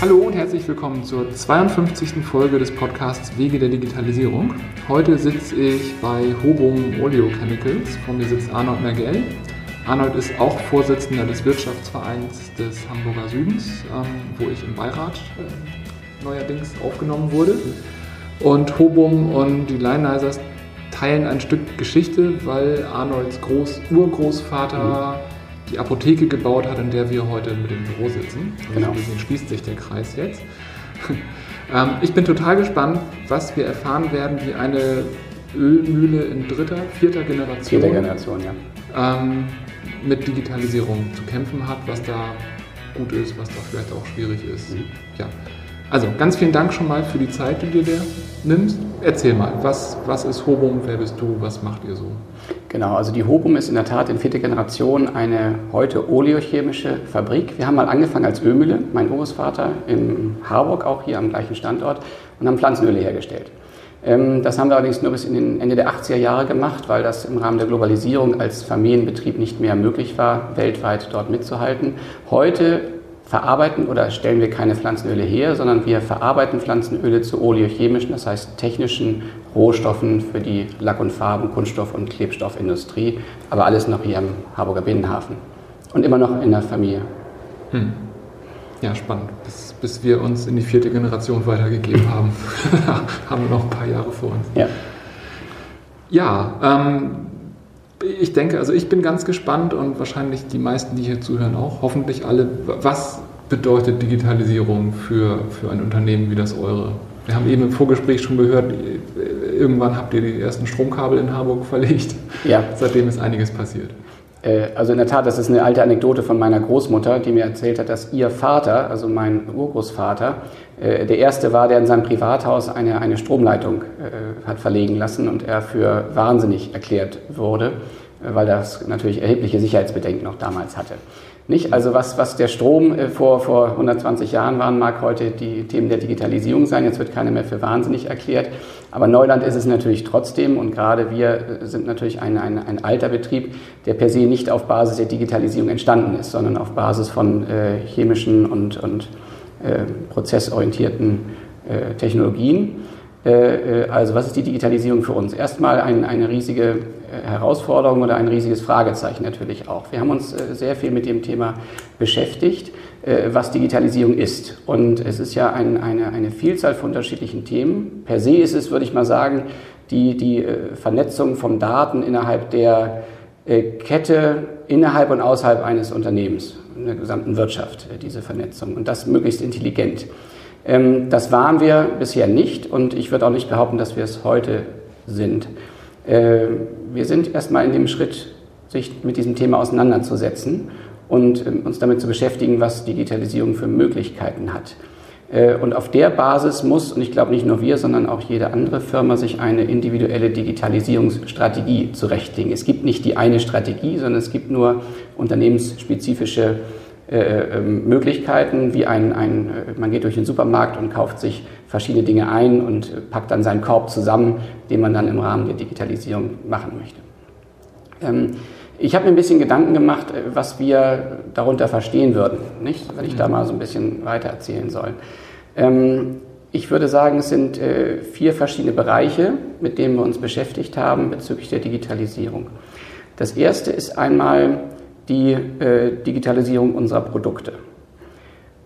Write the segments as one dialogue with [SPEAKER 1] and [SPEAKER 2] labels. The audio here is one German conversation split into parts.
[SPEAKER 1] Hallo und herzlich willkommen zur 52. Folge des Podcasts Wege der Digitalisierung. Heute sitze ich bei Hobum Oleochemicals. Vor mir sitzt Arnold Mergel. Arnold ist auch Vorsitzender des Wirtschaftsvereins des Hamburger Südens, ähm, wo ich im Beirat äh, neuerdings aufgenommen wurde. Und Hobum und die Lionizers teilen ein Stück Geschichte, weil Arnolds Groß Urgroßvater mhm die Apotheke gebaut hat, in der wir heute mit dem Büro sitzen. Also genau. Deswegen schließt sich der Kreis jetzt. ähm, ich bin total gespannt, was wir erfahren werden, wie eine Ölmühle in dritter, vierter Generation,
[SPEAKER 2] vierter Generation ja.
[SPEAKER 1] ähm, mit Digitalisierung zu kämpfen hat, was da gut ist, was da vielleicht auch schwierig ist. Mhm. Ja. Also ganz vielen Dank schon mal für die Zeit, die du dir nimmst. Erzähl mal, was, was ist Hobum, wer bist du, was macht ihr so?
[SPEAKER 2] Genau, also die Hobum ist in der Tat in vierter Generation eine heute oleochemische Fabrik. Wir haben mal angefangen als Ölmühle, mein Urgroßvater in Harburg, auch hier am gleichen Standort, und haben Pflanzenöle hergestellt. Ähm, das haben wir allerdings nur bis in den Ende der 80er Jahre gemacht, weil das im Rahmen der Globalisierung als Familienbetrieb nicht mehr möglich war, weltweit dort mitzuhalten. Heute verarbeiten oder stellen wir keine Pflanzenöle her, sondern wir verarbeiten Pflanzenöle zu oleochemischen, das heißt technischen Rohstoffen für die Lack- und Farben-, Kunststoff- und Klebstoffindustrie, aber alles noch hier am Harburger Binnenhafen und immer noch in der Familie. Hm.
[SPEAKER 1] Ja, spannend. Bis, bis, wir uns in die vierte Generation weitergegeben haben, haben wir noch ein paar Jahre vor uns. Ja. Ja, ähm, ich denke, also ich bin ganz gespannt und wahrscheinlich die meisten, die hier zuhören, auch, hoffentlich alle. Was bedeutet Digitalisierung für, für ein Unternehmen wie das eure? Wir haben eben im Vorgespräch schon gehört, irgendwann habt ihr die ersten Stromkabel in Harburg verlegt. Ja. Seitdem ist einiges passiert.
[SPEAKER 2] Äh, also in der Tat, das ist eine alte Anekdote von meiner Großmutter, die mir erzählt hat, dass ihr Vater, also mein Urgroßvater, äh, der erste war, der in seinem Privathaus eine, eine Stromleitung äh, hat verlegen lassen und er für wahnsinnig erklärt wurde, weil das natürlich erhebliche Sicherheitsbedenken noch damals hatte. Nicht? Also was, was der Strom vor, vor 120 Jahren waren, mag heute die Themen der Digitalisierung sein. Jetzt wird keiner mehr für wahnsinnig erklärt. Aber Neuland ist es natürlich trotzdem und gerade wir sind natürlich ein, ein, ein alter Betrieb, der per se nicht auf Basis der Digitalisierung entstanden ist, sondern auf Basis von äh, chemischen und, und äh, prozessorientierten äh, Technologien. Äh, äh, also was ist die Digitalisierung für uns? Erstmal ein, eine riesige äh, Herausforderung oder ein riesiges Fragezeichen natürlich auch. Wir haben uns sehr viel mit dem Thema beschäftigt äh, was Digitalisierung ist. Und es ist ja ein, eine, eine Vielzahl von unterschiedlichen Themen. Per se ist es, würde ich mal sagen, die, die äh, Vernetzung von Daten innerhalb der äh, Kette, innerhalb und außerhalb eines Unternehmens, in der gesamten Wirtschaft, diese Vernetzung. Und das möglichst intelligent. Ähm, das waren wir bisher nicht und ich würde auch nicht behaupten, dass wir es heute sind. Wir sind erstmal in dem Schritt, sich mit diesem Thema auseinanderzusetzen und ähm, uns damit zu beschäftigen, was Digitalisierung für Möglichkeiten hat. Äh, und auf der Basis muss, und ich glaube nicht nur wir, sondern auch jede andere Firma, sich eine individuelle Digitalisierungsstrategie zurechtlegen. Es gibt nicht die eine Strategie, sondern es gibt nur unternehmensspezifische äh, ähm, Möglichkeiten, wie ein, ein, äh, man geht durch den Supermarkt und kauft sich verschiedene Dinge ein und packt dann seinen Korb zusammen, den man dann im Rahmen der Digitalisierung machen möchte. Ähm, ich habe mir ein bisschen Gedanken gemacht, äh, was wir darunter verstehen würden, nicht? wenn ich da mhm. mal so ein bisschen weiter erzählen soll. Ähm, ich würde sagen, es sind äh, vier verschiedene Bereiche, mit denen wir uns beschäftigt haben bezüglich der Digitalisierung. Das erste ist einmal die äh, Digitalisierung unserer Produkte.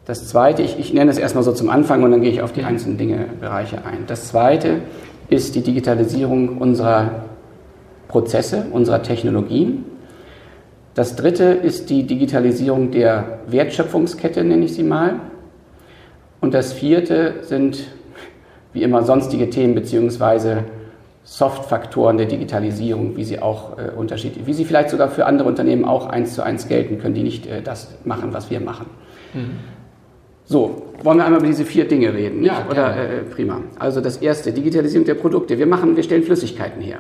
[SPEAKER 2] Das zweite, ich, ich nenne es erstmal so zum Anfang und dann gehe ich auf die einzelnen Dinge, Bereiche ein. Das zweite ist die Digitalisierung unserer Prozesse, unserer Technologien. Das dritte ist die Digitalisierung der Wertschöpfungskette, nenne ich sie mal. Und das vierte sind wie immer sonstige Themen beziehungsweise Softfaktoren der Digitalisierung, wie sie auch äh, unterschiedlich, wie sie vielleicht sogar für andere Unternehmen auch eins zu eins gelten können, die nicht äh, das machen, was wir machen. Mhm. So, wollen wir einmal über diese vier Dinge reden? Ja, oder äh, prima. Also das erste, Digitalisierung der Produkte. Wir machen, wir stellen Flüssigkeiten her.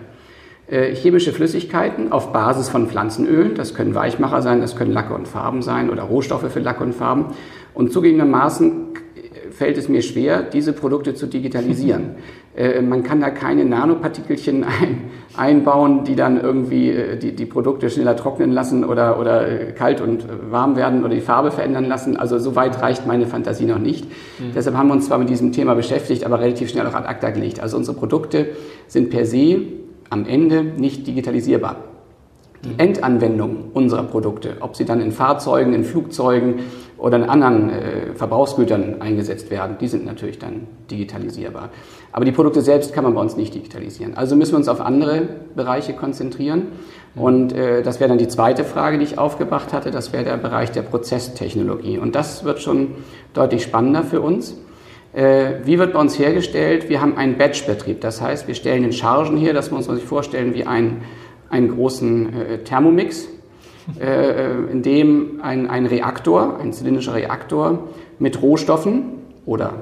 [SPEAKER 2] Äh, chemische Flüssigkeiten auf Basis von Pflanzenölen. Das können Weichmacher sein, das können Lacke und Farben sein oder Rohstoffe für Lacke und Farben. Und zugegebenermaßen fällt es mir schwer, diese Produkte zu digitalisieren. Äh, man kann da keine Nanopartikelchen ein, einbauen, die dann irgendwie äh, die, die Produkte schneller trocknen lassen oder, oder äh, kalt und warm werden oder die Farbe verändern lassen. Also so weit reicht meine Fantasie noch nicht. Mhm. Deshalb haben wir uns zwar mit diesem Thema beschäftigt, aber relativ schnell auch ad acta gelegt. Also unsere Produkte sind per se am Ende nicht digitalisierbar die mhm. Endanwendung unserer Produkte, ob sie dann in Fahrzeugen, in Flugzeugen oder in anderen äh, Verbrauchsgütern eingesetzt werden, die sind natürlich dann digitalisierbar. Aber die Produkte selbst kann man bei uns nicht digitalisieren. Also müssen wir uns auf andere Bereiche konzentrieren. Und äh, das wäre dann die zweite Frage, die ich aufgebracht hatte. Das wäre der Bereich der Prozesstechnologie. Und das wird schon deutlich spannender für uns. Äh, wie wird bei uns hergestellt? Wir haben einen Batch-Betrieb. Das heißt, wir stellen in Chargen her, das muss man sich vorstellen wie ein einen großen äh, Thermomix, äh, äh, in dem ein, ein Reaktor, ein zylindrischer Reaktor mit Rohstoffen oder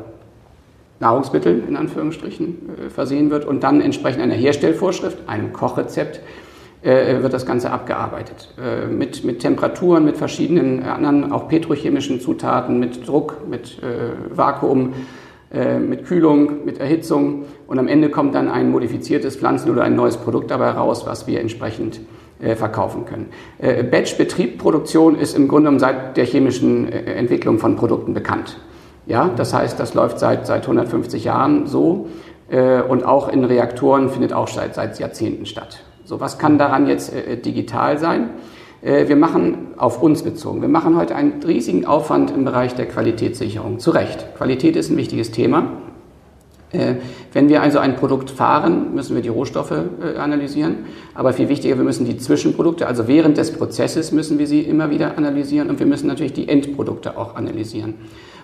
[SPEAKER 2] Nahrungsmitteln in Anführungsstrichen äh, versehen wird und dann entsprechend einer Herstellvorschrift, einem Kochrezept, äh, wird das Ganze abgearbeitet. Äh, mit, mit Temperaturen, mit verschiedenen anderen, auch petrochemischen Zutaten, mit Druck, mit Vakuum äh, mit Kühlung, mit Erhitzung und am Ende kommt dann ein modifiziertes Pflanzen- oder ein neues Produkt dabei raus, was wir entsprechend äh, verkaufen können. Äh, Batch-Betrieb, Produktion ist im Grunde genommen seit der chemischen Entwicklung von Produkten bekannt. Ja, das heißt, das läuft seit, seit 150 Jahren so und auch in Reaktoren findet auch seit, seit Jahrzehnten statt. So, was kann daran jetzt digital sein? Äh, wir machen auf uns bezogen. Wir machen heute einen riesigen Aufwand im Bereich der Qualitätssicherung. Zu Recht. Qualität ist ein wichtiges Thema. Äh, wenn wir also ein Produkt fahren, müssen wir die Rohstoffe äh, analysieren. Aber viel wichtiger, wir müssen die Zwischenprodukte, also während des Prozesses müssen wir sie immer wieder analysieren und wir müssen natürlich die Endprodukte auch analysieren.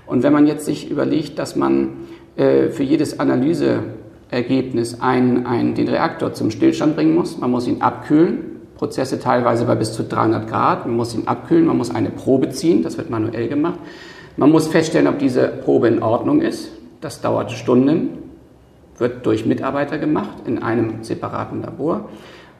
[SPEAKER 2] Und wenn man jetzt sich überlegt, dass man für jedes Analyseergebnis ein, ein, den Reaktor zum Stillstand bringen muss, man muss ihn abkühlen, Prozesse teilweise bei bis zu 300 Grad. Man muss ihn abkühlen, man muss eine Probe ziehen, das wird manuell gemacht. Man muss feststellen, ob diese Probe in Ordnung ist. Das dauert Stunden, wird durch Mitarbeiter gemacht in einem separaten Labor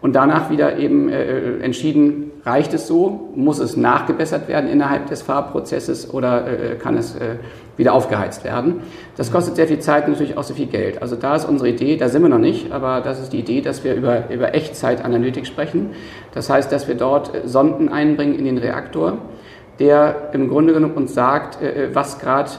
[SPEAKER 2] und danach wieder eben äh, entschieden, reicht es so, muss es nachgebessert werden innerhalb des Farbprozesses oder äh, kann es äh, wieder aufgeheizt werden. Das kostet sehr viel Zeit und natürlich auch sehr viel Geld. Also da ist unsere Idee, da sind wir noch nicht, aber das ist die Idee, dass wir über, über Echtzeitanalytik sprechen. Das heißt, dass wir dort äh, Sonden einbringen in den Reaktor, der im Grunde genommen uns sagt, äh, äh, was gerade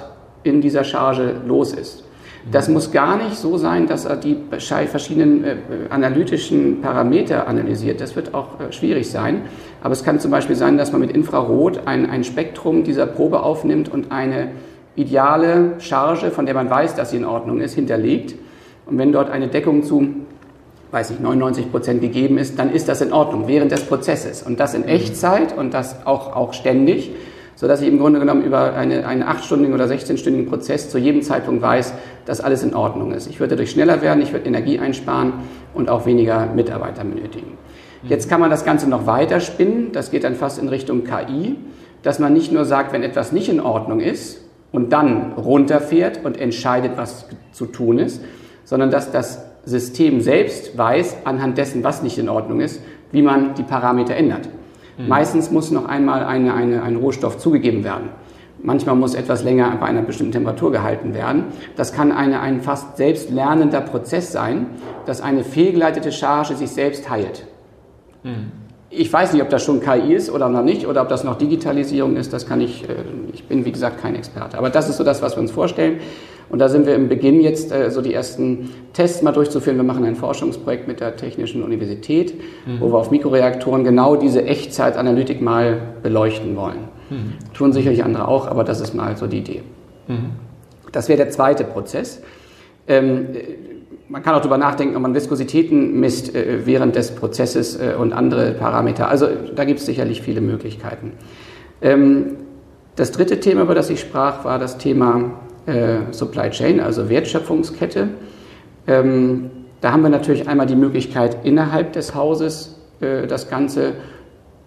[SPEAKER 2] in dieser Charge los ist. Das muss gar nicht so sein, dass er die verschiedenen äh, analytischen Parameter analysiert. Das wird auch äh, schwierig sein. Aber es kann zum Beispiel sein, dass man mit Infrarot ein, ein Spektrum dieser Probe aufnimmt und eine ideale Charge, von der man weiß, dass sie in Ordnung ist, hinterlegt. Und wenn dort eine Deckung zu, weiß ich, 99 Prozent gegeben ist, dann ist das in Ordnung während des Prozesses. Und das in Echtzeit und das auch, auch ständig sodass ich im Grunde genommen über eine, einen achtstündigen oder 16-stündigen Prozess zu jedem Zeitpunkt weiß, dass alles in Ordnung ist. Ich würde dadurch schneller werden, ich würde Energie einsparen und auch weniger Mitarbeiter benötigen. Jetzt kann man das Ganze noch weiter spinnen, das geht dann fast in Richtung KI, dass man nicht nur sagt, wenn etwas nicht in Ordnung ist und dann runterfährt und entscheidet, was zu tun ist, sondern dass das System selbst weiß, anhand dessen, was nicht in Ordnung ist, wie man die Parameter ändert. Mhm. Meistens muss noch einmal eine, eine, ein Rohstoff zugegeben werden. Manchmal muss etwas länger bei einer bestimmten Temperatur gehalten werden. Das kann eine, ein fast selbstlernender Prozess sein, dass eine fehlgeleitete Charge sich selbst heilt. Mhm. Ich weiß nicht, ob das schon KI ist oder noch nicht, oder ob das noch Digitalisierung ist, das kann ich, äh, ich bin wie gesagt kein Experte. Aber das ist so das, was wir uns vorstellen. Und da sind wir im Beginn jetzt äh, so die ersten Tests mal durchzuführen. Wir machen ein Forschungsprojekt mit der Technischen Universität, mhm. wo wir auf Mikroreaktoren genau diese Echtzeitanalytik mal beleuchten wollen. Mhm. Tun sicherlich andere auch, aber das ist mal so die Idee. Mhm. Das wäre der zweite Prozess. Ähm, man kann auch darüber nachdenken, ob man Viskositäten misst äh, während des Prozesses äh, und andere Parameter. Also da gibt es sicherlich viele Möglichkeiten. Ähm, das dritte Thema, über das ich sprach, war das Thema äh, Supply Chain, also Wertschöpfungskette. Ähm, da haben wir natürlich einmal die Möglichkeit, innerhalb des Hauses äh, das Ganze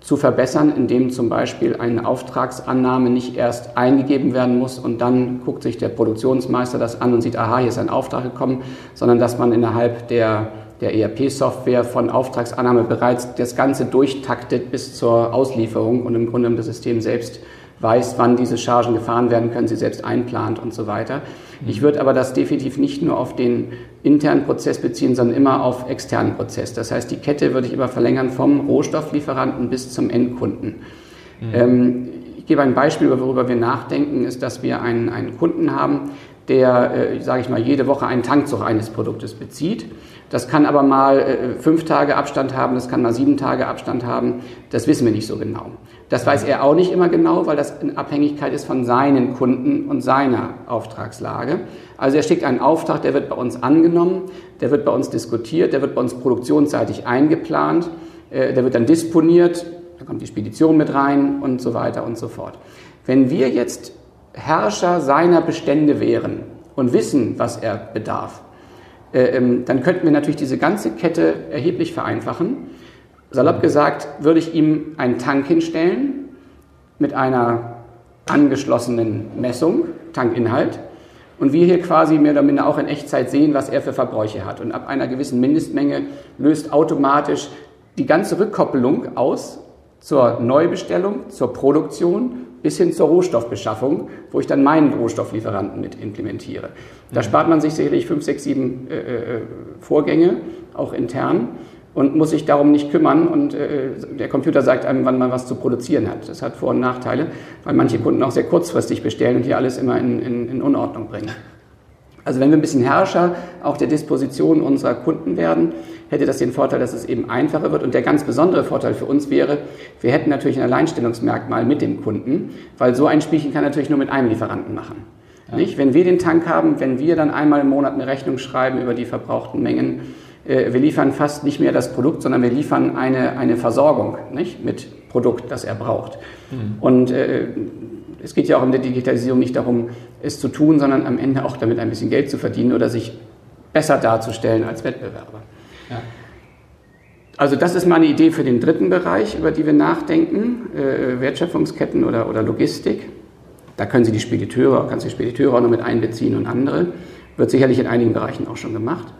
[SPEAKER 2] zu verbessern, indem zum Beispiel eine Auftragsannahme nicht erst eingegeben werden muss und dann guckt sich der Produktionsmeister das an und sieht, aha, hier ist ein Auftrag gekommen, sondern dass man innerhalb der, der ERP-Software von Auftragsannahme bereits das Ganze durchtaktet bis zur Auslieferung und im Grunde das System selbst weiß, wann diese Chargen gefahren werden können, sie selbst einplant und so weiter. Mhm. Ich würde aber das definitiv nicht nur auf den internen Prozess beziehen, sondern immer auf externen Prozess. Das heißt, die Kette würde ich immer verlängern vom Rohstofflieferanten bis zum Endkunden. Mhm. Ähm, ich gebe ein Beispiel, worüber wir nachdenken, ist, dass wir einen, einen Kunden haben, der, äh, sage ich mal, jede Woche einen Tankzug eines Produktes bezieht. Das kann aber mal äh, fünf Tage Abstand haben, das kann mal sieben Tage Abstand haben. Das wissen wir nicht so genau. Das weiß er auch nicht immer genau, weil das in Abhängigkeit ist von seinen Kunden und seiner Auftragslage. Also er schickt einen Auftrag, der wird bei uns angenommen, der wird bei uns diskutiert, der wird bei uns produktionsseitig eingeplant, äh, der wird dann disponiert, da kommt die Spedition mit rein und so weiter und so fort. Wenn wir jetzt Herrscher seiner Bestände wären und wissen, was er bedarf, äh, ähm, dann könnten wir natürlich diese ganze Kette erheblich vereinfachen. Salopp gesagt, würde ich ihm einen Tank hinstellen mit einer angeschlossenen Messung, Tankinhalt, und wir hier quasi mehr oder minder auch in Echtzeit sehen, was er für Verbräuche hat. Und ab einer gewissen Mindestmenge löst automatisch die ganze Rückkoppelung aus zur Neubestellung, zur Produktion bis hin zur Rohstoffbeschaffung, wo ich dann meinen Rohstofflieferanten mit implementiere. Da mhm. spart man sich sicherlich fünf, sechs, sieben äh, äh, Vorgänge, auch intern, und muss sich darum nicht kümmern. Und äh, der Computer sagt einem, wann man was zu produzieren hat. Das hat Vor- und Nachteile, weil manche Kunden auch sehr kurzfristig bestellen und hier alles immer in, in, in Unordnung bringen. Also wenn wir ein bisschen Herrscher auch der Disposition unserer Kunden werden, hätte das den Vorteil, dass es eben einfacher wird. Und der ganz besondere Vorteil für uns wäre, wir hätten natürlich ein Alleinstellungsmerkmal mit dem Kunden, weil so ein Spielchen kann natürlich nur mit einem Lieferanten machen. Ja. Nicht? Wenn wir den Tank haben, wenn wir dann einmal im Monat eine Rechnung schreiben über die verbrauchten Mengen, wir liefern fast nicht mehr das Produkt, sondern wir liefern eine, eine Versorgung nicht? mit Produkt, das er braucht. Mhm. Und äh, es geht ja auch in der Digitalisierung nicht darum, es zu tun, sondern am Ende auch damit ein bisschen Geld zu verdienen oder sich besser darzustellen als Wettbewerber. Ja. Also das ist mal eine Idee für den dritten Bereich, über die wir nachdenken, äh, Wertschöpfungsketten oder, oder Logistik. Da können Sie die Spediteure, kannst die Spediteure auch noch mit einbeziehen und andere. Wird sicherlich in einigen Bereichen auch schon gemacht.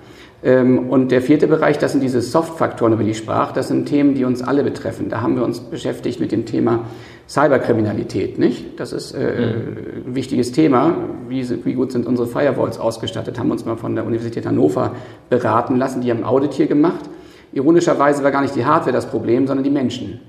[SPEAKER 2] Ähm, und der vierte Bereich, das sind diese Soft-Faktoren, über die ich sprach. Das sind Themen, die uns alle betreffen. Da haben wir uns beschäftigt mit dem Thema Cyberkriminalität, nicht? Das ist äh, mhm. ein wichtiges Thema. Wie, wie, gut sind unsere Firewalls ausgestattet? Haben uns mal von der Universität Hannover beraten lassen. Die haben Audit hier gemacht. Ironischerweise war gar nicht die Hardware das Problem, sondern die Menschen.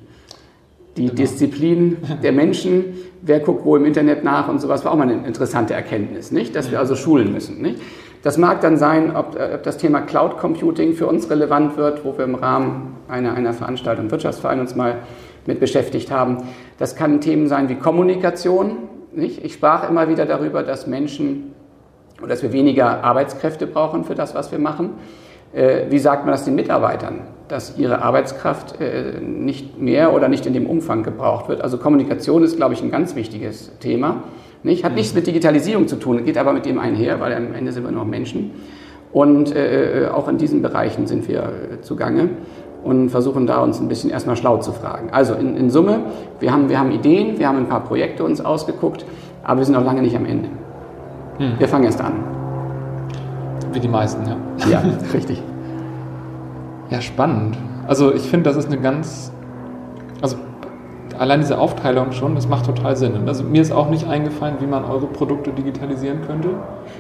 [SPEAKER 2] Die genau. Disziplin der Menschen, wer guckt wo im Internet nach und sowas, war auch mal eine interessante Erkenntnis, nicht? Dass wir also schulen müssen, nicht? Das mag dann sein, ob, äh, ob das Thema Cloud Computing für uns relevant wird, wo wir im Rahmen einer, einer Veranstaltung Wirtschaftsverein uns mal mit beschäftigt haben. Das kann Themen sein wie Kommunikation. Nicht? Ich sprach immer wieder darüber, dass Menschen oder dass wir weniger Arbeitskräfte brauchen für das, was wir machen. Äh, wie sagt man das den Mitarbeitern, dass ihre Arbeitskraft äh, nicht mehr oder nicht in dem Umfang gebraucht wird? Also Kommunikation ist, glaube ich, ein ganz wichtiges Thema. Nicht? Hat nichts mit Digitalisierung zu tun, geht aber mit dem einher, weil am Ende sind wir noch Menschen. Und äh, auch in diesen Bereichen sind wir äh, zugange und versuchen da uns ein bisschen erstmal schlau zu fragen. Also in, in Summe, wir haben, wir haben Ideen, wir haben ein paar Projekte uns ausgeguckt, aber wir sind noch lange nicht am Ende. Hm. Wir fangen erst an.
[SPEAKER 1] Wie die meisten, ja.
[SPEAKER 2] Ja, richtig.
[SPEAKER 1] Ja, spannend. Also ich finde, das ist eine ganz, also allein diese Aufteilung schon, das macht total Sinn. Also mir ist auch nicht eingefallen, wie man eure Produkte digitalisieren könnte.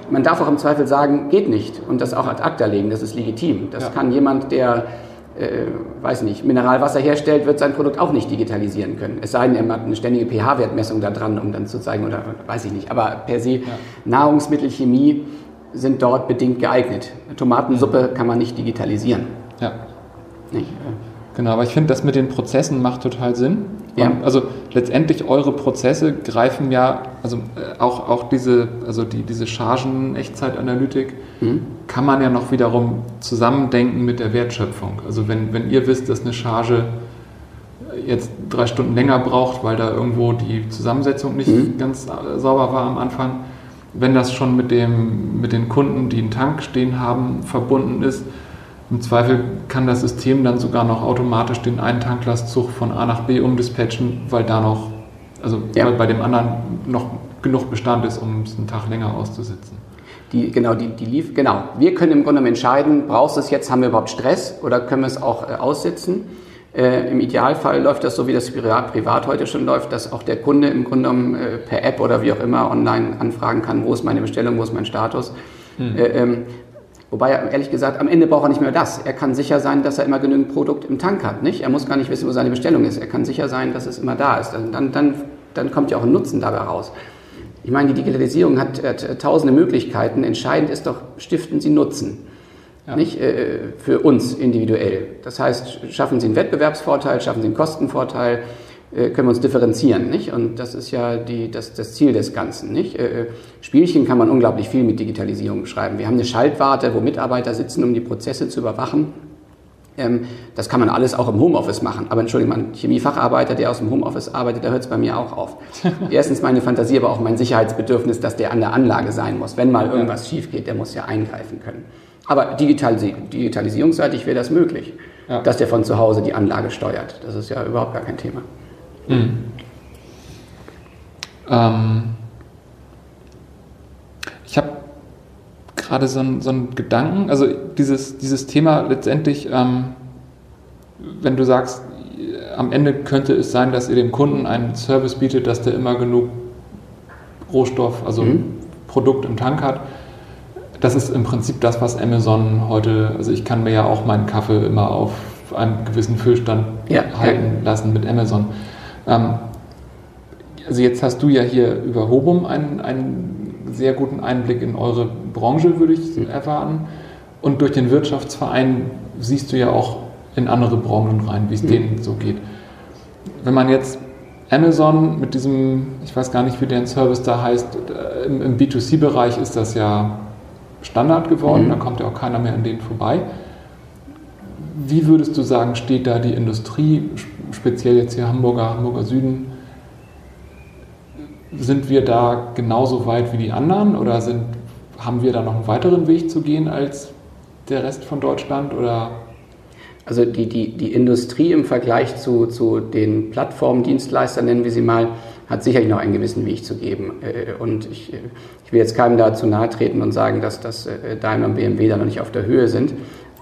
[SPEAKER 2] Man darf auch im Zweifel sagen, geht nicht und das auch ad acta legen, das ist legitim. Das ja. kann jemand, der äh, weiß nicht, Mineralwasser herstellt, wird sein Produkt auch nicht digitalisieren können. Es sei denn, er hat eine ständige pH-Wertmessung da dran, um dann zu zeigen, oder weiß ich nicht. Aber per se, ja. Nahrungsmittelchemie sind dort bedingt geeignet. Tomatensuppe kann man nicht digitalisieren.
[SPEAKER 1] Ja. Nicht? Genau, aber ich finde, das mit den Prozessen macht total Sinn. Ja. Also letztendlich eure Prozesse greifen ja, also äh, auch, auch diese, also die, diese Chargen-Echtzeitanalytik mhm. kann man ja noch wiederum zusammendenken mit der Wertschöpfung. Also wenn, wenn ihr wisst, dass eine Charge jetzt drei Stunden länger braucht, weil da irgendwo die Zusammensetzung nicht mhm. ganz äh, sauber war am Anfang, wenn das schon mit, dem, mit den Kunden, die einen Tank stehen haben, verbunden ist, im Zweifel kann das System dann sogar noch automatisch den einen Tanklastzug von A nach B umdispatchen, weil da noch, also ja. weil bei dem anderen noch genug Bestand ist, um es einen Tag länger auszusitzen.
[SPEAKER 2] Die, genau, die, die lief, genau. Wir können im Grunde entscheiden, brauchst du es jetzt, haben wir überhaupt Stress oder können wir es auch äh, aussitzen? Äh, Im Idealfall läuft das so, wie das privat, privat heute schon läuft, dass auch der Kunde im Grunde genommen äh, per App oder wie auch immer online anfragen kann, wo ist meine Bestellung, wo ist mein Status. Mhm. Äh, ähm, wobei er ehrlich gesagt, am Ende braucht er nicht mehr das. Er kann sicher sein, dass er immer genügend Produkt im Tank hat. Nicht? Er muss gar nicht wissen, wo seine Bestellung ist. Er kann sicher sein, dass es immer da ist. Dann, dann, dann kommt ja auch ein Nutzen dabei raus. Ich meine, die Digitalisierung hat, hat tausende Möglichkeiten. Entscheidend ist doch, stiften Sie Nutzen ja. nicht, äh, für uns individuell. Das heißt, schaffen Sie einen Wettbewerbsvorteil, schaffen Sie einen Kostenvorteil, äh, können wir uns differenzieren. Nicht? Und das ist ja die, das, das Ziel des Ganzen. Nicht? Äh, Spielchen kann man unglaublich viel mit Digitalisierung schreiben. Wir haben eine Schaltwarte, wo Mitarbeiter sitzen, um die Prozesse zu überwachen. Ähm, das kann man alles auch im Homeoffice machen. Aber Entschuldigung, ein Chemiefacharbeiter, der aus dem Homeoffice arbeitet, da hört es bei mir auch auf. Erstens meine Fantasie, aber auch mein Sicherheitsbedürfnis, dass der an der Anlage sein muss. Wenn mal irgendwas schief geht, der muss ja eingreifen können. Aber digitalis digitalisierungsseitig wäre das möglich, ja. dass der von zu Hause die Anlage steuert. Das ist ja überhaupt gar kein Thema. Mhm.
[SPEAKER 1] Ähm, ich habe gerade so, so einen Gedanken, also dieses, dieses Thema letztendlich, ähm, wenn du sagst, am Ende könnte es sein, dass ihr dem Kunden einen Service bietet, dass der immer genug Rohstoff, also mhm. Produkt im Tank hat, das ist im Prinzip das, was Amazon heute, also ich kann mir ja auch meinen Kaffee immer auf einem gewissen Füllstand ja, halten ja. lassen mit Amazon. Ähm, also jetzt hast du ja hier über Hobum einen, einen sehr guten Einblick in eure Branche, würde ich mhm. erwarten. Und durch den Wirtschaftsverein siehst du ja auch in andere Branchen rein, wie es mhm. denen so geht. Wenn man jetzt Amazon mit diesem, ich weiß gar nicht, wie der Service da heißt, äh, im, im B2C-Bereich ist das ja Standard geworden, mhm. da kommt ja auch keiner mehr an denen vorbei. Wie würdest du sagen, steht da die Industrie, speziell jetzt hier Hamburger, Hamburger Süden? Sind wir da genauso weit wie die anderen oder sind, haben wir da noch einen weiteren Weg zu gehen als der Rest von Deutschland? Oder?
[SPEAKER 2] Also die, die, die Industrie im Vergleich zu, zu den Plattformdienstleistern, nennen wir sie mal, hat sicherlich noch einen gewissen Weg zu geben. Äh, und ich, ich will jetzt keinem dazu nahe treten und sagen, dass, dass äh, Daimler und BMW da noch nicht auf der Höhe sind.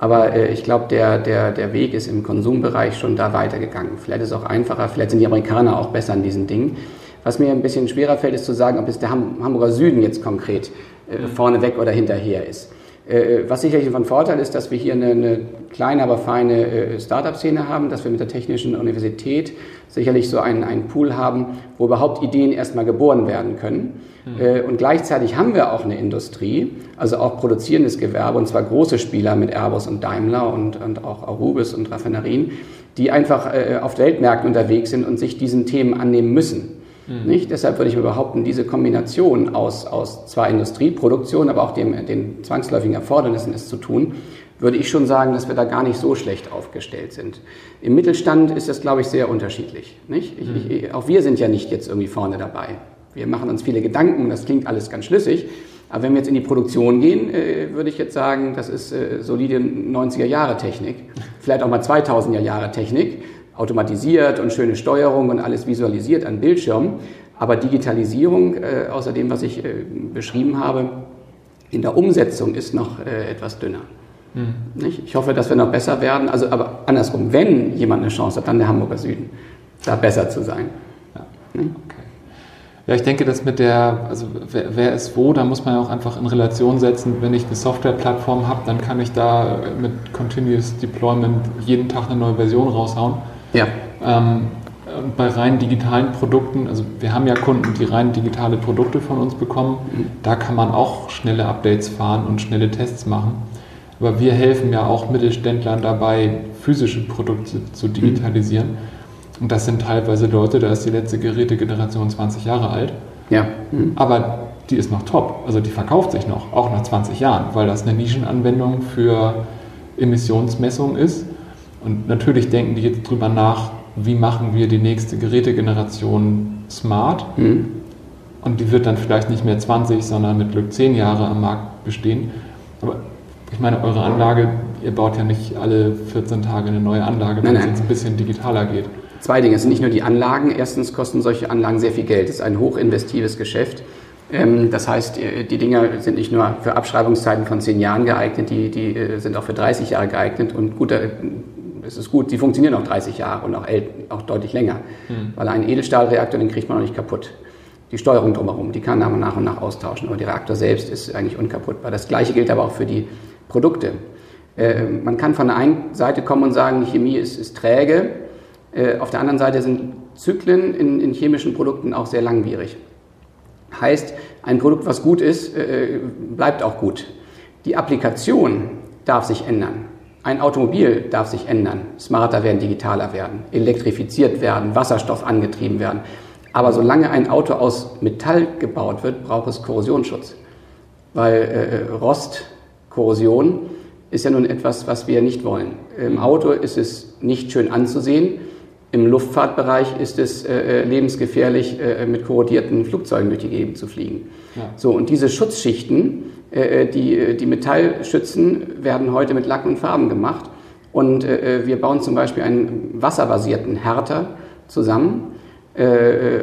[SPEAKER 2] Aber äh, ich glaube, der, der, der Weg ist im Konsumbereich schon da weitergegangen. Vielleicht ist es auch einfacher, vielleicht sind die Amerikaner auch besser an diesen Dingen. Was mir ein bisschen schwerer fällt, ist zu sagen, ob es der Hamburger Süden jetzt konkret äh, vorneweg oder hinterher ist. Äh, was sicherlich von Vorteil ist, dass wir hier eine, eine kleine, aber feine äh, Startup-Szene haben, dass wir mit der Technischen Universität sicherlich so einen, einen Pool haben, wo überhaupt Ideen erstmal geboren werden können. Mhm. Und gleichzeitig haben wir auch eine Industrie, also auch produzierendes Gewerbe, und zwar große Spieler mit Airbus und Daimler und, und auch Arubis und Raffinerien, die einfach auf Weltmärkten unterwegs sind und sich diesen Themen annehmen müssen. Mhm. Nicht? Deshalb würde ich mir behaupten, diese Kombination aus, aus zwar Industrieproduktion, aber auch dem, den zwangsläufigen Erfordernissen, es zu tun, würde ich schon sagen, dass wir da gar nicht so schlecht aufgestellt sind. Im Mittelstand ist das, glaube ich, sehr unterschiedlich. Nicht? Ich, mhm. ich, auch wir sind ja nicht jetzt irgendwie vorne dabei. Wir machen uns viele Gedanken, das klingt alles ganz schlüssig. Aber wenn wir jetzt in die Produktion gehen, äh, würde ich jetzt sagen, das ist äh, solide 90er Jahre Technik, vielleicht auch mal 2000er Jahre Technik automatisiert und schöne Steuerung und alles visualisiert an Bildschirmen. Aber Digitalisierung, äh, außer dem, was ich äh, beschrieben habe, in der Umsetzung ist noch äh, etwas dünner. Mhm. Ich hoffe, dass wir noch besser werden. Also, aber andersrum, wenn jemand eine Chance hat, dann der Hamburger Süden, da besser zu sein.
[SPEAKER 1] Ja. Hm? Okay. Ja, ich denke, dass mit der, also wer, wer, ist wo, da muss man ja auch einfach in Relation setzen. Wenn ich eine Softwareplattform habe, dann kann ich da mit Continuous Deployment jeden Tag eine neue Version raushauen. Ja. Ähm, bei rein digitalen Produkten, also wir haben ja Kunden, die rein digitale Produkte von uns bekommen, mhm. da kann man auch schnelle Updates fahren und schnelle Tests machen. Aber wir helfen ja auch Mittelständlern dabei, physische Produkte zu digitalisieren. Mhm. Und das sind teilweise Leute, da ist die letzte Gerätegeneration 20 Jahre alt. Ja. Mhm. Aber die ist noch top. Also die verkauft sich noch, auch nach 20 Jahren, weil das eine Nischenanwendung für Emissionsmessung ist und natürlich denken die jetzt drüber nach, wie machen wir die nächste Gerätegeneration smart. Mhm. Und die wird dann vielleicht nicht mehr 20, sondern mit Glück 10 Jahre am Markt bestehen. Aber ich meine, eure Anlage, ihr baut ja nicht alle 14 Tage eine neue Anlage, wenn es jetzt ein bisschen digitaler geht.
[SPEAKER 2] Zwei Dinge. Es sind nicht nur die Anlagen. Erstens kosten solche Anlagen sehr viel Geld. Es ist ein hochinvestives Geschäft. Ähm, das heißt, äh, die Dinger sind nicht nur für Abschreibungszeiten von 10 Jahren geeignet, die, die äh, sind auch für 30 Jahre geeignet. Und guter es ist gut, die funktionieren noch 30 Jahre und auch, auch deutlich länger, mhm. weil einen Edelstahlreaktor, den kriegt man noch nicht kaputt. Die Steuerung drumherum, die kann man nach und nach austauschen, aber der Reaktor selbst ist eigentlich unkaputtbar. Das gleiche gilt aber auch für die Produkte. Äh, man kann von der einen Seite kommen und sagen, die Chemie ist, ist träge, äh, auf der anderen Seite sind Zyklen in, in chemischen Produkten auch sehr langwierig. Heißt, ein Produkt, was gut ist, äh, bleibt auch gut. Die Applikation darf sich ändern. Ein Automobil darf sich ändern, smarter werden, digitaler werden, elektrifiziert werden, Wasserstoff angetrieben werden. Aber solange ein Auto aus Metall gebaut wird, braucht es Korrosionsschutz. Weil äh, Rostkorrosion ist ja nun etwas, was wir nicht wollen. Im Auto ist es nicht schön anzusehen. Im Luftfahrtbereich ist es äh, äh lebensgefährlich, äh, mit korrodierten Flugzeugen durch die Gegend zu fliegen. Ja. So, und diese Schutzschichten, äh, äh, die, äh, die Metallschützen werden heute mit Lack und Farben gemacht. Und wir bauen zum Beispiel einen wasserbasierten Härter zusammen.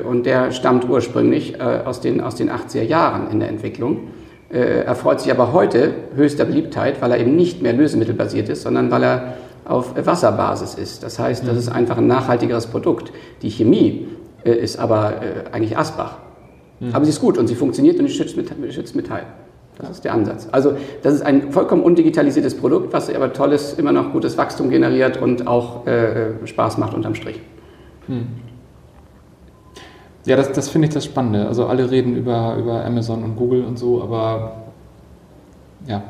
[SPEAKER 2] und der stammt ursprünglich aus, den, aus den 80er Jahren in der Entwicklung. erfreut sich aber heute höchster Beliebtheit, weil er eben nicht mehr lösemittelbasiert ist, sondern weil er auf Wasserbasis ist. Das heißt, das ist einfach ein nachhaltigeres Produkt. Die Chemie ist aber eigentlich Asbach. Mhm. Aber sie ist gut und sie funktioniert und sie schützt Metall. Das ist der Ansatz. Also das ist ein vollkommen undigitalisiertes Produkt, was aber tolles, immer noch gutes Wachstum generiert und auch äh, Spaß macht unterm Strich. Hm.
[SPEAKER 1] Ja, das, das finde ich das Spannende. Also alle reden über, über Amazon und Google und so, aber ja,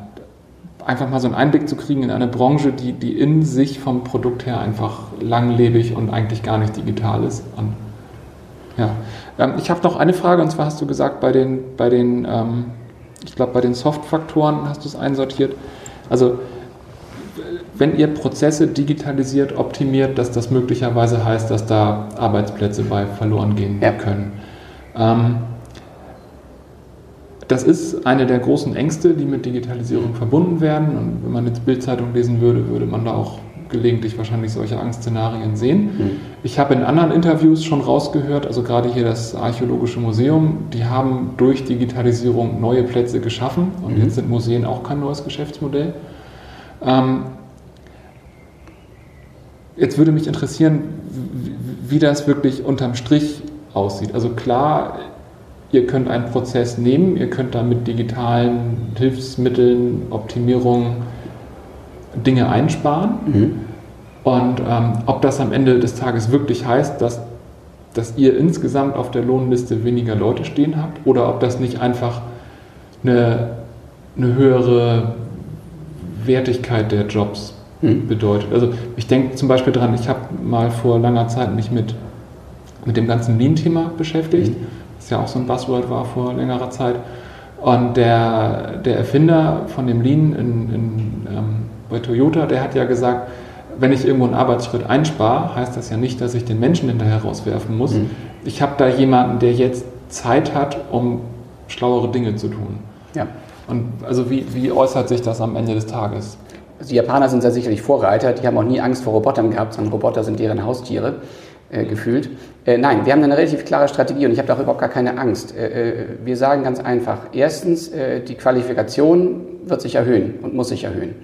[SPEAKER 1] einfach mal so einen Einblick zu kriegen in eine Branche, die, die in sich vom Produkt her einfach langlebig und eigentlich gar nicht digital ist. Ja. Ähm, ich habe noch eine Frage, und zwar hast du gesagt, bei den, bei den ähm, ich glaube, bei den Soft-Faktoren hast du es einsortiert. Also wenn ihr Prozesse digitalisiert, optimiert, dass das möglicherweise heißt, dass da Arbeitsplätze bei verloren gehen ja. können. Ähm, das ist eine der großen Ängste, die mit Digitalisierung verbunden werden. Und wenn man jetzt Bildzeitung lesen würde, würde man da auch gelegentlich wahrscheinlich solche Angstszenarien sehen. Mhm. Ich habe in anderen Interviews schon rausgehört, also gerade hier das Archäologische Museum, die haben durch Digitalisierung neue Plätze geschaffen und mhm. jetzt sind Museen auch kein neues Geschäftsmodell. Ähm, jetzt würde mich interessieren, wie, wie das wirklich unterm Strich aussieht. Also klar, ihr könnt einen Prozess nehmen, ihr könnt da mit digitalen Hilfsmitteln, Optimierungen Dinge einsparen. Mhm. Und ähm, ob das am Ende des Tages wirklich heißt, dass, dass ihr insgesamt auf der Lohnliste weniger Leute stehen habt oder ob das nicht einfach eine, eine höhere Wertigkeit der Jobs mhm. bedeutet. Also ich denke zum Beispiel daran, ich habe mal vor langer Zeit mich mit, mit dem ganzen Lean-Thema beschäftigt, mhm. das ja auch so ein Buzzword war vor längerer Zeit. Und der, der Erfinder von dem Lean in, in ähm, bei Toyota, der hat ja gesagt, wenn ich irgendwo einen Arbeitsschritt einspare, heißt das ja nicht, dass ich den Menschen hinterher rauswerfen muss. Mhm. Ich habe da jemanden, der jetzt Zeit hat, um schlauere Dinge zu tun. Ja. Und also wie, wie äußert sich das am Ende des Tages?
[SPEAKER 2] Also die Japaner sind da sicherlich Vorreiter, die haben auch nie Angst vor Robotern gehabt, sondern Roboter sind deren Haustiere äh, gefühlt. Äh, nein, wir haben eine relativ klare Strategie und ich habe da überhaupt gar keine Angst. Äh, äh, wir sagen ganz einfach, erstens, äh, die Qualifikation wird sich erhöhen und muss sich erhöhen.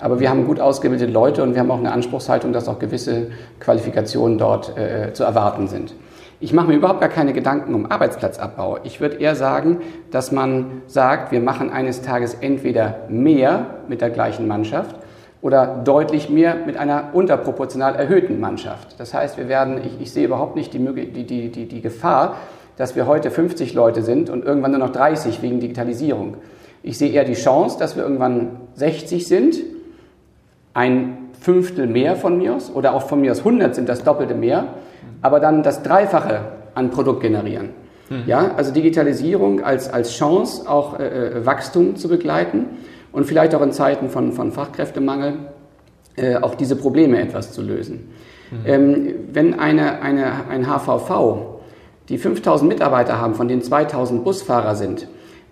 [SPEAKER 2] Aber wir haben gut ausgebildete Leute und wir haben auch eine Anspruchshaltung, dass auch gewisse Qualifikationen dort äh, zu erwarten sind. Ich mache mir überhaupt gar keine Gedanken um Arbeitsplatzabbau. Ich würde eher sagen, dass man sagt, wir machen eines Tages entweder mehr mit der gleichen Mannschaft oder deutlich mehr mit einer unterproportional erhöhten Mannschaft. Das heißt, wir werden, ich, ich sehe überhaupt nicht die, die, die, die, die Gefahr, dass wir heute 50 Leute sind und irgendwann nur noch 30 wegen Digitalisierung. Ich sehe eher die Chance, dass wir irgendwann 60 sind ein Fünftel mehr von mir aus oder auch von mir aus 100 sind das Doppelte mehr, aber dann das Dreifache an Produkt generieren. Mhm. Ja, also Digitalisierung als, als Chance, auch äh, äh, Wachstum zu begleiten und vielleicht auch in Zeiten von, von Fachkräftemangel äh, auch diese Probleme etwas zu lösen. Mhm. Ähm, wenn eine, eine, ein HVV, die 5000 Mitarbeiter haben, von denen 2000 Busfahrer sind,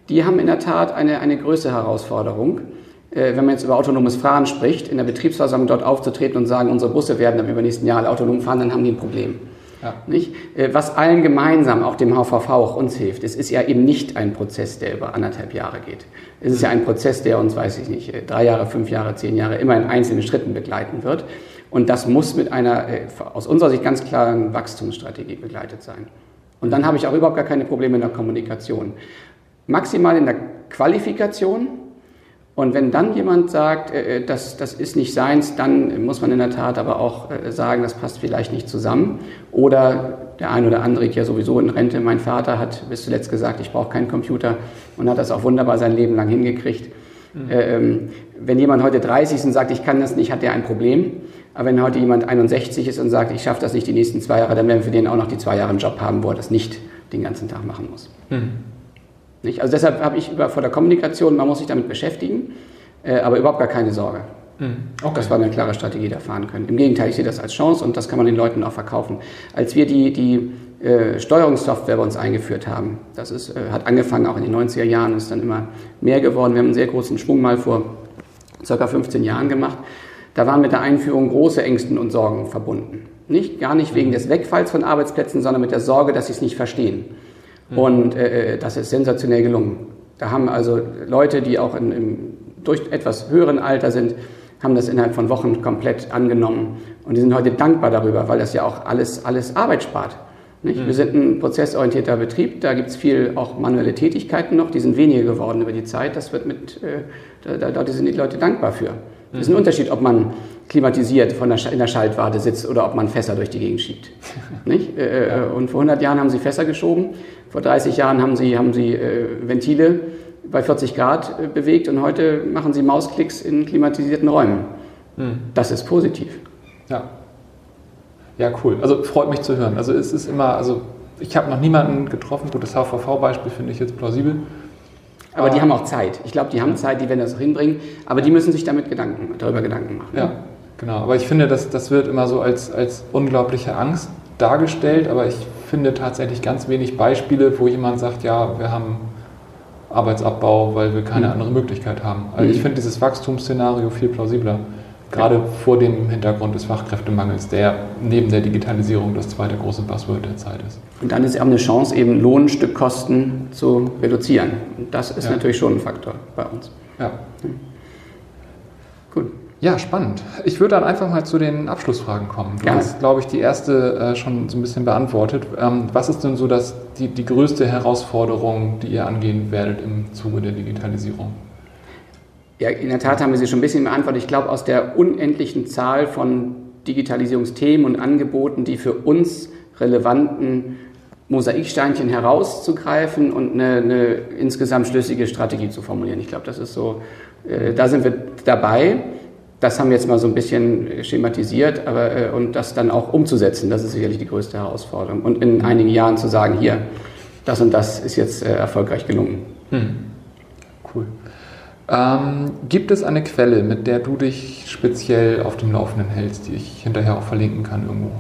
[SPEAKER 2] die haben in der Tat eine, eine größere Herausforderung wenn man jetzt über autonomes Fahren spricht, in der Betriebsversammlung dort aufzutreten und sagen, unsere Busse werden im übernächsten Jahr alle autonom fahren, dann haben die ein Problem. Ja. Nicht? Äh, was allen gemeinsam, auch dem HVV, auch uns hilft, es ist ja eben nicht ein Prozess, der über anderthalb Jahre geht. Es ist ja ein Prozess, der uns, weiß ich nicht, äh, drei Jahre, fünf Jahre, zehn Jahre immer in einzelnen Schritten begleiten wird. Und das muss mit einer äh, aus unserer Sicht ganz klaren Wachstumsstrategie begleitet sein. Und dann habe ich auch überhaupt gar keine Probleme in der Kommunikation. Maximal in der Qualifikation. Und wenn dann jemand sagt, äh, äh, das, das ist nicht seins, dann muss man in der Tat aber auch äh, sagen, das passt vielleicht nicht zusammen. Oder der ein oder andere geht ja sowieso in Rente. Mein Vater hat bis zuletzt gesagt, ich brauche keinen Computer und hat das auch wunderbar sein Leben lang hingekriegt. Mhm. Ähm, wenn jemand heute 30 ist und sagt, ich kann das nicht, hat er ein Problem. Aber wenn heute jemand 61 ist und sagt, ich schaffe das nicht die nächsten zwei Jahre, dann werden wir für den auch noch die zwei Jahre einen Job haben, wo er das nicht den ganzen Tag machen muss. Mhm. Nicht? Also deshalb habe ich über, vor der Kommunikation, man muss sich damit beschäftigen, äh, aber überhaupt gar keine Sorge. Mhm. Okay. Das war eine klare Strategie, die da fahren können. Im Gegenteil, ich sehe das als Chance und das kann man den Leuten auch verkaufen. Als wir die, die äh, Steuerungssoftware bei uns eingeführt haben, das ist, äh, hat angefangen auch in den 90er Jahren, ist dann immer mehr geworden. Wir haben einen sehr großen Schwung mal vor ca. 15 Jahren gemacht. Da waren mit der Einführung große Ängsten und Sorgen verbunden. Nicht, gar nicht wegen des Wegfalls von Arbeitsplätzen, sondern mit der Sorge, dass sie es nicht verstehen. Mhm. Und äh, äh, das ist sensationell gelungen. Da haben also Leute, die auch in, im durch etwas höheren Alter sind, haben das innerhalb von Wochen komplett angenommen. Und die sind heute dankbar darüber, weil das ja auch alles, alles Arbeit spart. Mhm. Wir sind ein prozessorientierter Betrieb, da gibt es viel auch manuelle Tätigkeiten noch, die sind weniger geworden über die Zeit. Das wird mit, äh, da, da, da sind die Leute dankbar für. Das ist ein Unterschied, ob man klimatisiert von der, in der Schaltwarte sitzt oder ob man Fässer durch die Gegend schiebt. Nicht? Äh, äh, und vor 100 Jahren haben sie Fässer geschoben, vor 30 Jahren haben sie, haben sie äh, Ventile bei 40 Grad äh, bewegt und heute machen sie Mausklicks in klimatisierten Räumen. Mhm. Das ist positiv.
[SPEAKER 1] Ja. Ja, cool. Also freut mich zu hören. Also es ist immer, also ich habe noch niemanden getroffen, gut, das HVV-Beispiel finde ich jetzt plausibel,
[SPEAKER 2] aber die haben auch Zeit. Ich glaube, die haben Zeit, die werden das auch hinbringen, aber die müssen sich damit Gedanken, darüber Gedanken machen.
[SPEAKER 1] Ja, genau. Aber ich finde, das, das wird immer so als, als unglaubliche Angst dargestellt, aber ich finde tatsächlich ganz wenig Beispiele, wo jemand sagt, ja, wir haben Arbeitsabbau, weil wir keine mhm. andere Möglichkeit haben. Also mhm. ich finde dieses Wachstumsszenario viel plausibler. Gerade vor dem Hintergrund des Fachkräftemangels, der neben der Digitalisierung das zweite große Buzzword der Zeit ist.
[SPEAKER 2] Und dann ist es auch eine Chance, eben Lohnstückkosten zu reduzieren. Und das ist ja. natürlich schon ein Faktor bei uns.
[SPEAKER 1] Ja. Gut. Ja, spannend. Ich würde dann einfach mal zu den Abschlussfragen kommen. Du Gerne. hast, glaube ich, die erste äh, schon so ein bisschen beantwortet. Ähm, was ist denn so das, die, die größte Herausforderung, die ihr angehen werdet im Zuge der Digitalisierung?
[SPEAKER 2] Ja, in der Tat haben wir sie schon ein bisschen beantwortet. Ich glaube, aus der unendlichen Zahl von Digitalisierungsthemen und Angeboten, die für uns relevanten Mosaiksteinchen herauszugreifen und eine, eine insgesamt schlüssige Strategie zu formulieren. Ich glaube, das ist so, äh, da sind wir dabei. Das haben wir jetzt mal so ein bisschen schematisiert, aber äh, und das dann auch umzusetzen, das ist sicherlich die größte Herausforderung. Und in einigen Jahren zu sagen, hier, das und das ist jetzt äh, erfolgreich gelungen. Hm.
[SPEAKER 1] Cool. Ähm, gibt es eine Quelle, mit der du dich speziell auf dem Laufenden hältst, die ich hinterher auch verlinken kann irgendwo?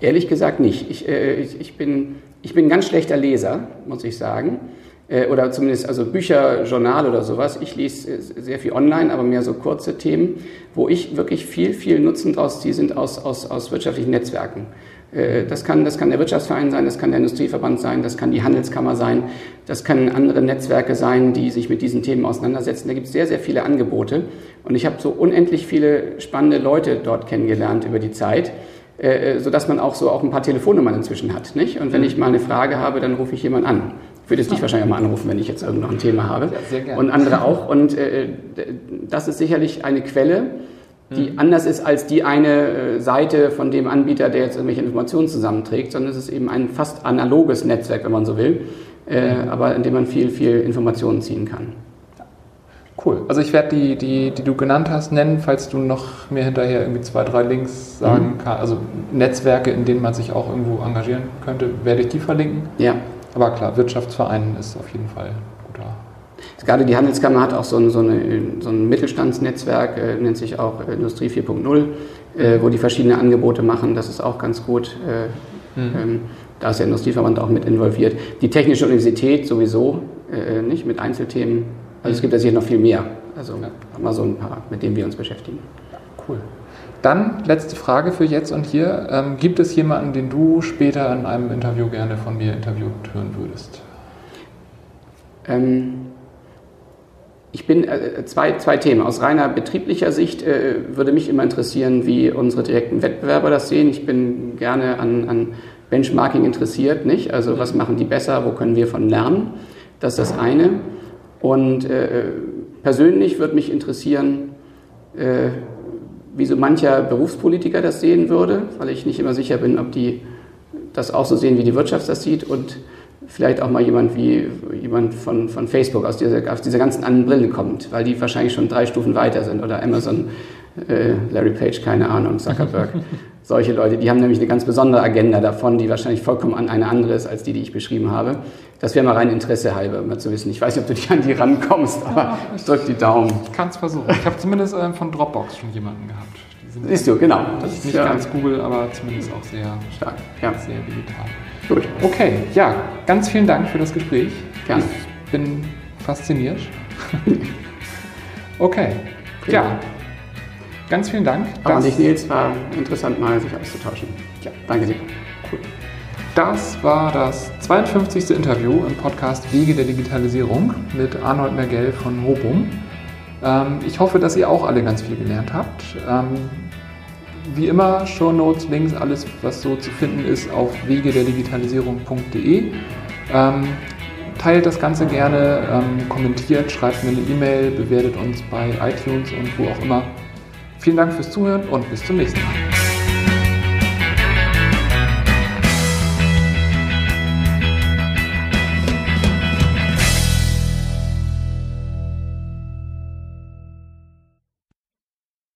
[SPEAKER 2] Ehrlich gesagt nicht. Ich, äh, ich, bin, ich bin ein ganz schlechter Leser, muss ich sagen. Äh, oder zumindest also Bücher, Journal oder sowas. Ich lese sehr viel online, aber mehr so kurze Themen, wo ich wirklich viel, viel Nutzen draus ziehe, sind aus, aus, aus wirtschaftlichen Netzwerken. Äh, das kann, das kann der Wirtschaftsverein sein, das kann der Industrieverband sein, das kann die Handelskammer sein, das können andere Netzwerke sein, die sich mit diesen Themen auseinandersetzen. Da gibt es sehr, sehr viele Angebote. Und ich habe so unendlich viele spannende Leute dort kennengelernt über die Zeit, äh, sodass man auch so auch ein paar Telefonnummern inzwischen hat. Nicht? Und wenn mhm. ich mal eine Frage habe, dann rufe ich jemanden an. Ich würde dich wahrscheinlich auch mal anrufen, wenn ich jetzt irgend noch ein Thema habe. Ja, sehr gerne. Und andere auch. Und äh, das ist sicherlich eine Quelle, die mhm. anders ist als die eine äh, Seite von dem Anbieter, der jetzt irgendwelche Informationen zusammenträgt, sondern es ist eben ein fast analoges Netzwerk, wenn man so will, äh, mhm. aber in dem man viel, viel Informationen ziehen kann.
[SPEAKER 1] Cool. Also ich werde die, die, die du genannt hast, nennen, falls du noch mir hinterher irgendwie zwei, drei Links sagen mhm. kannst. Also Netzwerke, in denen man sich auch irgendwo engagieren könnte, werde ich die verlinken. Ja. Aber klar, Wirtschaftsverein ist auf jeden Fall
[SPEAKER 2] Gerade die Handelskammer hat auch so ein, so eine, so ein Mittelstandsnetzwerk, äh, nennt sich auch Industrie 4.0, äh, wo die verschiedene Angebote machen. Das ist auch ganz gut. Äh, mhm. ähm, da ist der Industrieverband auch mit involviert. Die Technische Universität sowieso, äh, nicht mit Einzelthemen. Also es gibt da sicher noch viel mehr. Also ja. wir so ein paar, mit denen wir uns beschäftigen.
[SPEAKER 1] Cool. Dann letzte Frage für jetzt und hier. Ähm, gibt es jemanden, den du später in einem Interview gerne von mir interviewt hören würdest?
[SPEAKER 2] Ähm, Ich bin äh, zwei, zwei Themen. Aus reiner betrieblicher Sicht äh, würde mich immer interessieren, wie unsere direkten Wettbewerber das sehen. Ich bin gerne an, an Benchmarking interessiert, nicht? Also was machen die besser, wo können wir von lernen? Das ist das eine. Und äh, persönlich würde mich interessieren, äh, wie so mancher Berufspolitiker das sehen würde, weil ich nicht immer sicher bin, ob die das auch so sehen, wie die Wirtschaft das sieht und vielleicht auch mal jemand wie jemand von, von Facebook aus dieser, aus dieser ganzen anderen Brille kommt, weil die wahrscheinlich schon drei Stufen weiter sind oder Amazon, äh, Larry Page, keine Ahnung, Zuckerberg. Solche Leute, die haben nämlich eine ganz besondere Agenda davon, die wahrscheinlich vollkommen an eine andere ist als die, die ich beschrieben habe. Das wäre mal rein Interesse halber, mal zu wissen. Ich weiß nicht, ob du dich an die rankommst, aber ja, ich drück die Daumen.
[SPEAKER 1] Ich kann es versuchen. Ich habe zumindest ähm, von Dropbox schon jemanden gehabt.
[SPEAKER 2] Siehst du, genau.
[SPEAKER 1] Das ist nicht ja. ganz Google, aber zumindest auch sehr stark, ja. sehr digital. Gut. Okay, ja, ganz vielen Dank für das Gespräch.
[SPEAKER 2] Gerne.
[SPEAKER 1] Ich bin fasziniert. okay, Prima. ja. Ganz vielen Dank.
[SPEAKER 2] Aber dich, Nils, war interessant mal sich auszutauschen.
[SPEAKER 1] Ja, danke dir. Cool. Das war das 52. Interview im Podcast Wege der Digitalisierung mit Arnold Mergell von Hobum. Ähm, ich hoffe, dass ihr auch alle ganz viel gelernt habt. Wie immer, Show Notes, Links, alles, was so zu finden ist, auf wegederdigitalisierung.de. Ähm, teilt das Ganze gerne, ähm, kommentiert, schreibt mir eine E-Mail, bewertet uns bei iTunes und wo auch immer. Vielen Dank fürs Zuhören und bis zum nächsten Mal.